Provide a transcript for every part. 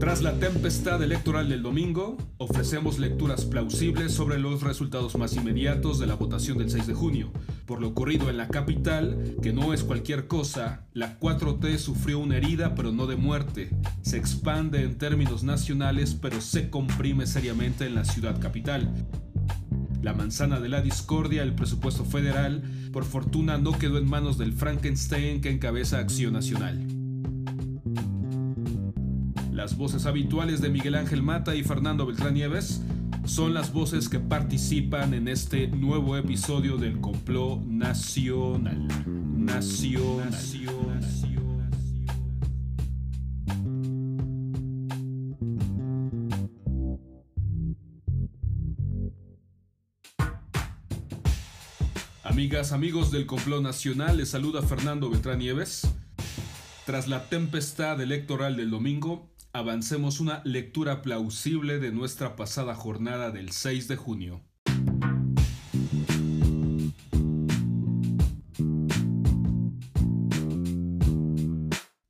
Tras la tempestad electoral del domingo, ofrecemos lecturas plausibles sobre los resultados más inmediatos de la votación del 6 de junio. Por lo ocurrido en la capital, que no es cualquier cosa, la 4T sufrió una herida pero no de muerte. Se expande en términos nacionales pero se comprime seriamente en la ciudad capital. La manzana de la discordia, el presupuesto federal, por fortuna no quedó en manos del Frankenstein que encabeza Acción Nacional. Las voces habituales de Miguel Ángel Mata y Fernando Beltrán Nieves son las voces que participan en este nuevo episodio del complot nacional. Nacional. Amigas, amigos del complot nacional, les saluda Fernando Beltrán Nieves. Tras la tempestad electoral del domingo, avancemos una lectura plausible de nuestra pasada jornada del 6 de junio.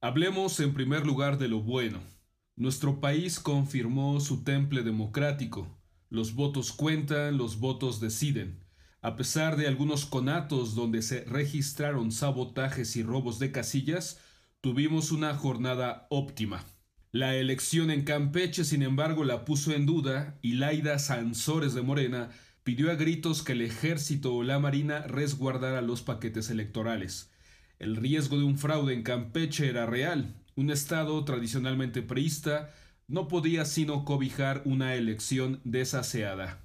Hablemos en primer lugar de lo bueno. Nuestro país confirmó su temple democrático. Los votos cuentan, los votos deciden. A pesar de algunos conatos donde se registraron sabotajes y robos de casillas, tuvimos una jornada óptima. La elección en Campeche, sin embargo, la puso en duda y Laida Sansores de Morena pidió a gritos que el ejército o la marina resguardara los paquetes electorales. El riesgo de un fraude en Campeche era real. Un estado tradicionalmente priista no podía sino cobijar una elección desaseada.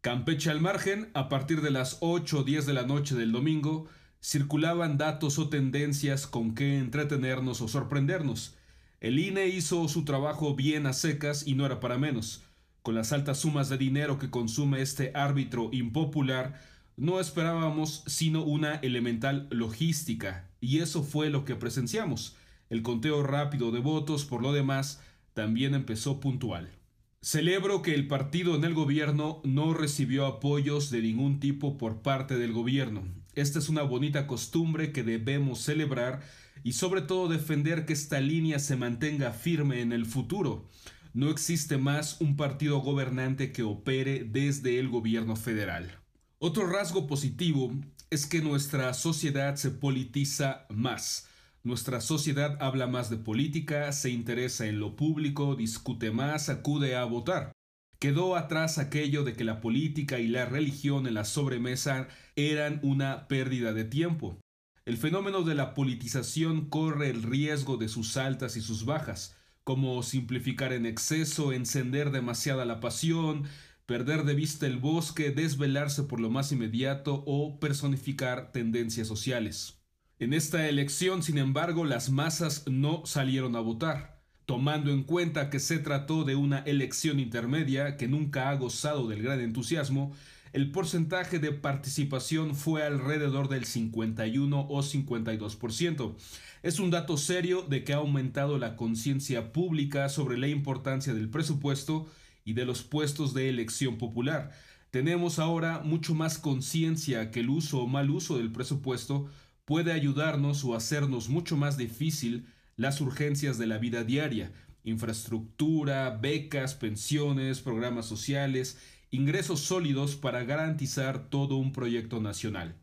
Campeche al margen, a partir de las 8 o 10 de la noche del domingo, circulaban datos o tendencias con que entretenernos o sorprendernos. El INE hizo su trabajo bien a secas y no era para menos. Con las altas sumas de dinero que consume este árbitro impopular, no esperábamos sino una elemental logística, y eso fue lo que presenciamos. El conteo rápido de votos, por lo demás, también empezó puntual. Celebro que el partido en el gobierno no recibió apoyos de ningún tipo por parte del gobierno. Esta es una bonita costumbre que debemos celebrar y sobre todo defender que esta línea se mantenga firme en el futuro. No existe más un partido gobernante que opere desde el gobierno federal. Otro rasgo positivo es que nuestra sociedad se politiza más. Nuestra sociedad habla más de política, se interesa en lo público, discute más, acude a votar. Quedó atrás aquello de que la política y la religión en la sobremesa eran una pérdida de tiempo. El fenómeno de la politización corre el riesgo de sus altas y sus bajas, como simplificar en exceso, encender demasiada la pasión, perder de vista el bosque, desvelarse por lo más inmediato o personificar tendencias sociales. En esta elección, sin embargo, las masas no salieron a votar, tomando en cuenta que se trató de una elección intermedia que nunca ha gozado del gran entusiasmo, el porcentaje de participación fue alrededor del 51 o 52%. Es un dato serio de que ha aumentado la conciencia pública sobre la importancia del presupuesto y de los puestos de elección popular. Tenemos ahora mucho más conciencia que el uso o mal uso del presupuesto puede ayudarnos o hacernos mucho más difícil las urgencias de la vida diaria, infraestructura, becas, pensiones, programas sociales, ingresos sólidos para garantizar todo un proyecto nacional.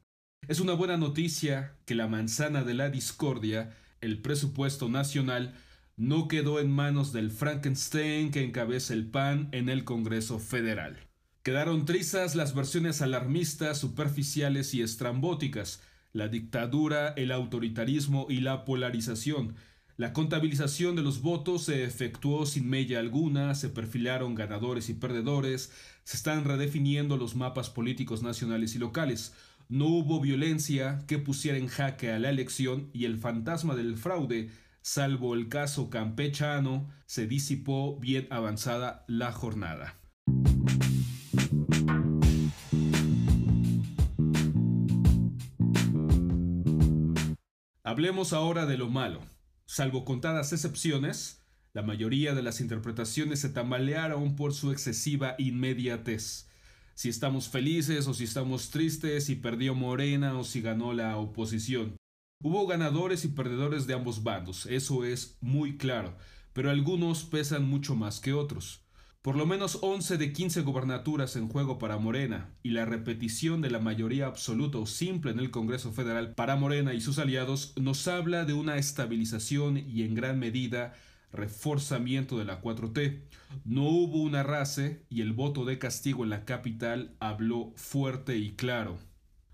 Es una buena noticia que la manzana de la discordia, el presupuesto nacional, no quedó en manos del Frankenstein que encabeza el PAN en el Congreso Federal. Quedaron trizas las versiones alarmistas, superficiales y estrambóticas, la dictadura, el autoritarismo y la polarización, la contabilización de los votos se efectuó sin mella alguna, se perfilaron ganadores y perdedores, se están redefiniendo los mapas políticos nacionales y locales. No hubo violencia que pusiera en jaque a la elección y el fantasma del fraude, salvo el caso campechano, se disipó bien avanzada la jornada. Hablemos ahora de lo malo. Salvo contadas excepciones, la mayoría de las interpretaciones se tambalearon por su excesiva inmediatez. Si estamos felices o si estamos tristes, si perdió Morena o si ganó la oposición. Hubo ganadores y perdedores de ambos bandos, eso es muy claro, pero algunos pesan mucho más que otros. Por lo menos 11 de 15 gobernaturas en juego para Morena y la repetición de la mayoría absoluta o simple en el Congreso Federal para Morena y sus aliados nos habla de una estabilización y en gran medida reforzamiento de la 4T. No hubo una race y el voto de castigo en la capital habló fuerte y claro.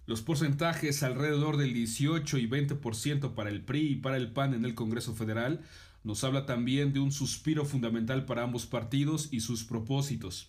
Los porcentajes alrededor del 18 y 20% para el PRI y para el PAN en el Congreso Federal nos habla también de un suspiro fundamental para ambos partidos y sus propósitos.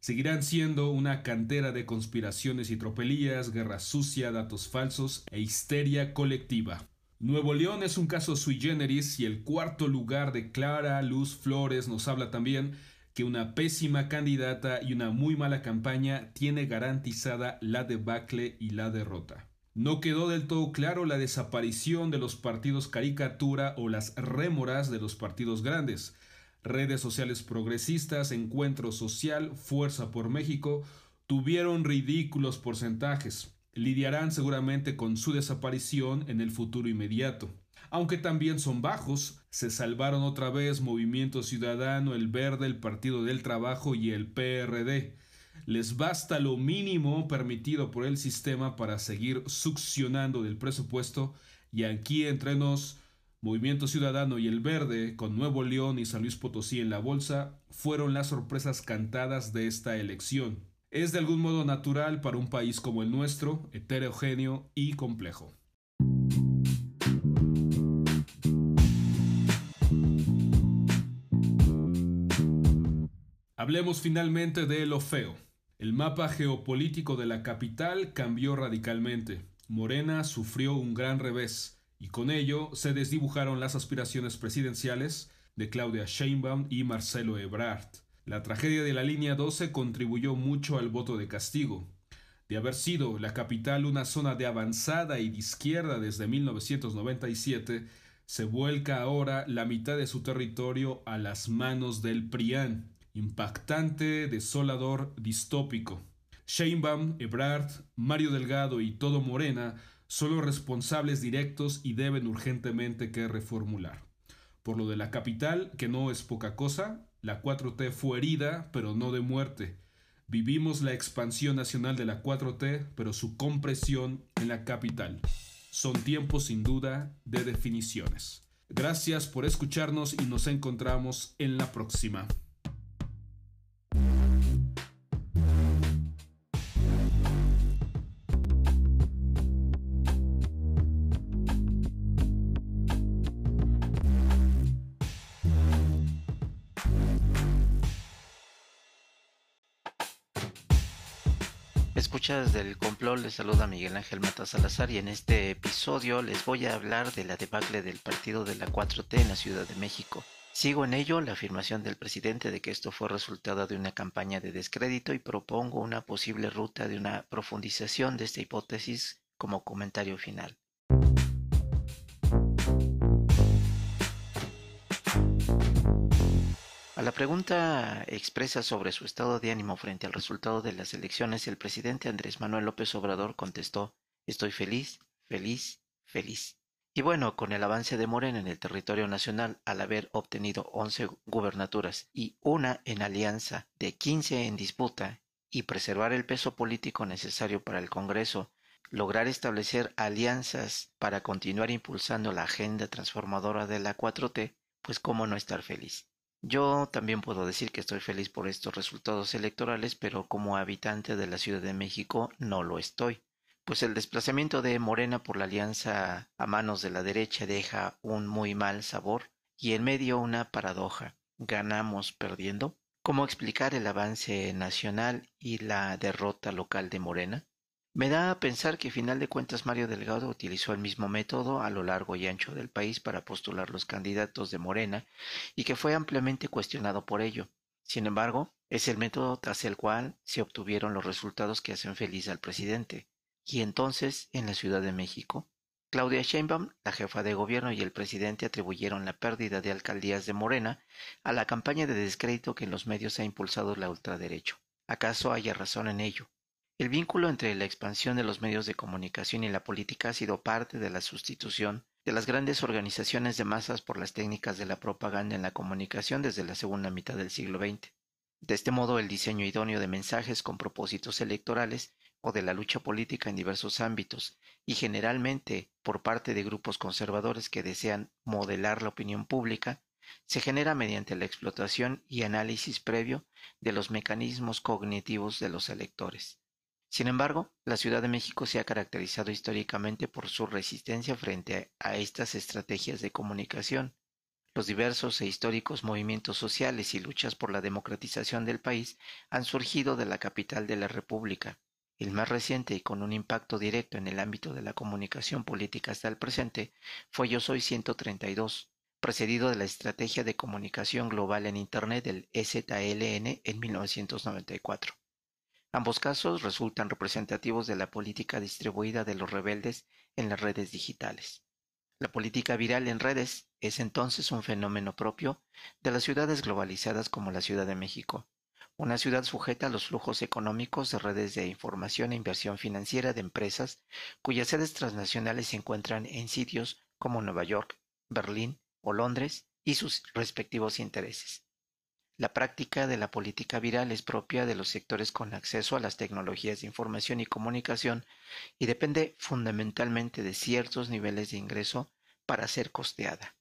Seguirán siendo una cantera de conspiraciones y tropelías, guerra sucia, datos falsos e histeria colectiva. Nuevo León es un caso sui generis y el cuarto lugar de Clara Luz Flores nos habla también que una pésima candidata y una muy mala campaña tiene garantizada la debacle y la derrota. No quedó del todo claro la desaparición de los partidos caricatura o las rémoras de los partidos grandes. Redes sociales progresistas, Encuentro Social, Fuerza por México tuvieron ridículos porcentajes. Lidiarán seguramente con su desaparición en el futuro inmediato. Aunque también son bajos, se salvaron otra vez Movimiento Ciudadano, el Verde, el Partido del Trabajo y el PRD les basta lo mínimo permitido por el sistema para seguir succionando del presupuesto y aquí entre nos, Movimiento Ciudadano y El Verde, con Nuevo León y San Luis Potosí en la bolsa, fueron las sorpresas cantadas de esta elección. Es de algún modo natural para un país como el nuestro, heterogéneo y complejo. Hablemos finalmente de lo feo. El mapa geopolítico de la capital cambió radicalmente. Morena sufrió un gran revés y con ello se desdibujaron las aspiraciones presidenciales de Claudia Sheinbaum y Marcelo Ebrard. La tragedia de la línea 12 contribuyó mucho al voto de castigo. De haber sido la capital una zona de avanzada y de izquierda desde 1997, se vuelca ahora la mitad de su territorio a las manos del PRIAN impactante, desolador, distópico. Sheinbaum, Ebrard, Mario Delgado y todo Morena son los responsables directos y deben urgentemente que reformular. Por lo de la capital, que no es poca cosa, la 4T fue herida, pero no de muerte. Vivimos la expansión nacional de la 4T, pero su compresión en la capital. Son tiempos sin duda de definiciones. Gracias por escucharnos y nos encontramos en la próxima. Escuchas del complot, les saluda Miguel Ángel Mata Salazar y en este episodio les voy a hablar de la debacle del partido de la 4T en la Ciudad de México. Sigo en ello la afirmación del presidente de que esto fue resultado de una campaña de descrédito y propongo una posible ruta de una profundización de esta hipótesis como comentario final. La pregunta expresa sobre su estado de ánimo frente al resultado de las elecciones, el presidente Andrés Manuel López Obrador contestó, estoy feliz, feliz, feliz. Y bueno, con el avance de Morena en el territorio nacional al haber obtenido 11 gubernaturas y una en alianza de 15 en disputa y preservar el peso político necesario para el Congreso, lograr establecer alianzas para continuar impulsando la agenda transformadora de la 4T, pues cómo no estar feliz. Yo también puedo decir que estoy feliz por estos resultados electorales, pero como habitante de la Ciudad de México no lo estoy pues el desplazamiento de Morena por la alianza a manos de la derecha deja un muy mal sabor y en medio una paradoja. ¿Ganamos perdiendo? ¿Cómo explicar el avance nacional y la derrota local de Morena? Me da a pensar que, a final de cuentas, Mario Delgado utilizó el mismo método a lo largo y ancho del país para postular los candidatos de Morena y que fue ampliamente cuestionado por ello. Sin embargo, es el método tras el cual se obtuvieron los resultados que hacen feliz al presidente. Y entonces, en la Ciudad de México, Claudia Sheinbaum, la jefa de gobierno y el presidente atribuyeron la pérdida de alcaldías de Morena a la campaña de descrédito que en los medios ha impulsado la ultraderecha. ¿Acaso haya razón en ello? El vínculo entre la expansión de los medios de comunicación y la política ha sido parte de la sustitución de las grandes organizaciones de masas por las técnicas de la propaganda en la comunicación desde la segunda mitad del siglo XX. De este modo, el diseño idóneo de mensajes con propósitos electorales o de la lucha política en diversos ámbitos, y generalmente por parte de grupos conservadores que desean modelar la opinión pública, se genera mediante la explotación y análisis previo de los mecanismos cognitivos de los electores. Sin embargo, la Ciudad de México se ha caracterizado históricamente por su resistencia frente a estas estrategias de comunicación. Los diversos e históricos movimientos sociales y luchas por la democratización del país han surgido de la capital de la República. El más reciente y con un impacto directo en el ámbito de la comunicación política hasta el presente fue Yo Soy 132, precedido de la Estrategia de Comunicación Global en Internet del EZLN en 1994. Ambos casos resultan representativos de la política distribuida de los rebeldes en las redes digitales. La política viral en redes es entonces un fenómeno propio de las ciudades globalizadas como la Ciudad de México, una ciudad sujeta a los flujos económicos de redes de información e inversión financiera de empresas cuyas sedes transnacionales se encuentran en sitios como Nueva York, Berlín o Londres y sus respectivos intereses. La práctica de la política viral es propia de los sectores con acceso a las tecnologías de información y comunicación y depende fundamentalmente de ciertos niveles de ingreso para ser costeada.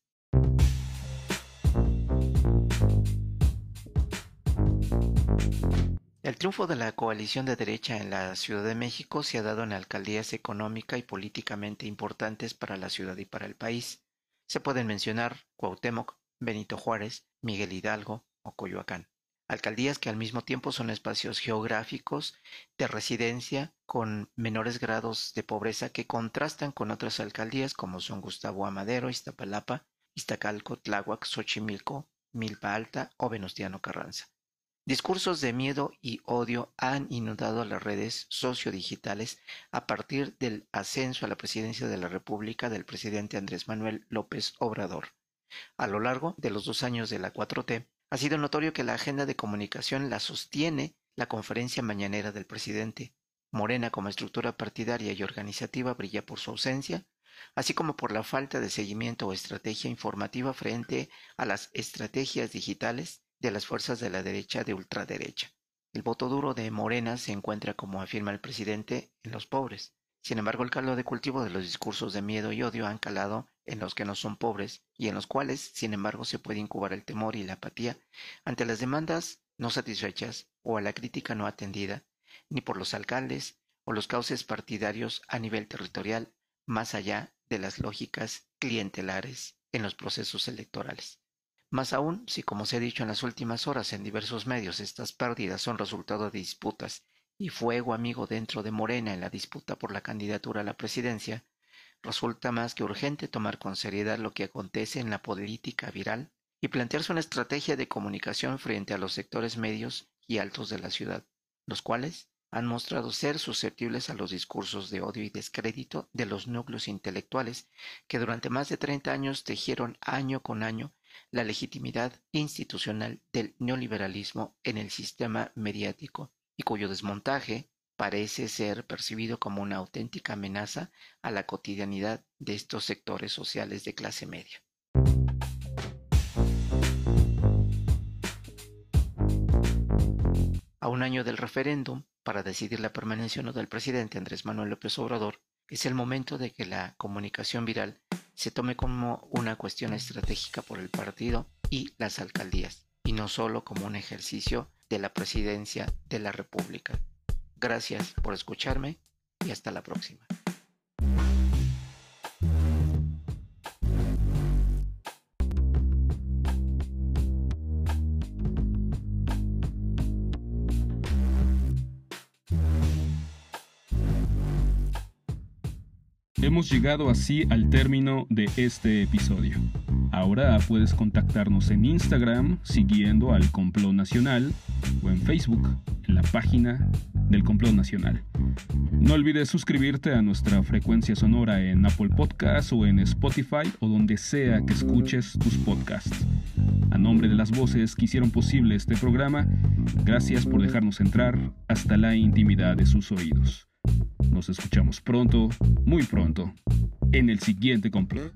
El triunfo de la coalición de derecha en la Ciudad de México se ha dado en alcaldías económica y políticamente importantes para la ciudad y para el país. Se pueden mencionar Cuauhtémoc, Benito Juárez, Miguel Hidalgo, o Coyoacán. Alcaldías que al mismo tiempo son espacios geográficos de residencia con menores grados de pobreza que contrastan con otras alcaldías como son Gustavo Amadero, Iztapalapa, Iztacalco, Tláhuac, Xochimilco, Milpa Alta o Venustiano Carranza. Discursos de miedo y odio han inundado las redes sociodigitales a partir del ascenso a la presidencia de la República del presidente Andrés Manuel López Obrador. A lo largo de los dos años de la 4T, ha sido notorio que la agenda de comunicación la sostiene la conferencia mañanera del presidente. Morena como estructura partidaria y organizativa brilla por su ausencia, así como por la falta de seguimiento o estrategia informativa frente a las estrategias digitales de las fuerzas de la derecha de ultraderecha. El voto duro de Morena se encuentra, como afirma el presidente, en los pobres. Sin embargo, el caldo de cultivo de los discursos de miedo y odio han calado en los que no son pobres y en los cuales, sin embargo, se puede incubar el temor y la apatía ante las demandas no satisfechas o a la crítica no atendida, ni por los alcaldes o los cauces partidarios a nivel territorial, más allá de las lógicas clientelares en los procesos electorales. Más aún, si como se ha dicho en las últimas horas en diversos medios, estas pérdidas son resultado de disputas y fuego amigo dentro de Morena en la disputa por la candidatura a la presidencia, resulta más que urgente tomar con seriedad lo que acontece en la política viral y plantearse una estrategia de comunicación frente a los sectores medios y altos de la ciudad, los cuales han mostrado ser susceptibles a los discursos de odio y descrédito de los núcleos intelectuales que durante más de 30 años tejieron año con año la legitimidad institucional del neoliberalismo en el sistema mediático y cuyo desmontaje parece ser percibido como una auténtica amenaza a la cotidianidad de estos sectores sociales de clase media. A un año del referéndum, para decidir la permanencia o no del presidente Andrés Manuel López Obrador, es el momento de que la comunicación viral se tome como una cuestión estratégica por el partido y las alcaldías, y no solo como un ejercicio de la presidencia de la República. Gracias por escucharme y hasta la próxima. Hemos llegado así al término de este episodio. Ahora puedes contactarnos en Instagram siguiendo al Complot Nacional o en Facebook en la página del Complot Nacional. No olvides suscribirte a nuestra frecuencia sonora en Apple Podcasts o en Spotify o donde sea que escuches tus podcasts. A nombre de las voces que hicieron posible este programa, gracias por dejarnos entrar hasta la intimidad de sus oídos. Nos escuchamos pronto, muy pronto. en el siguiente complot.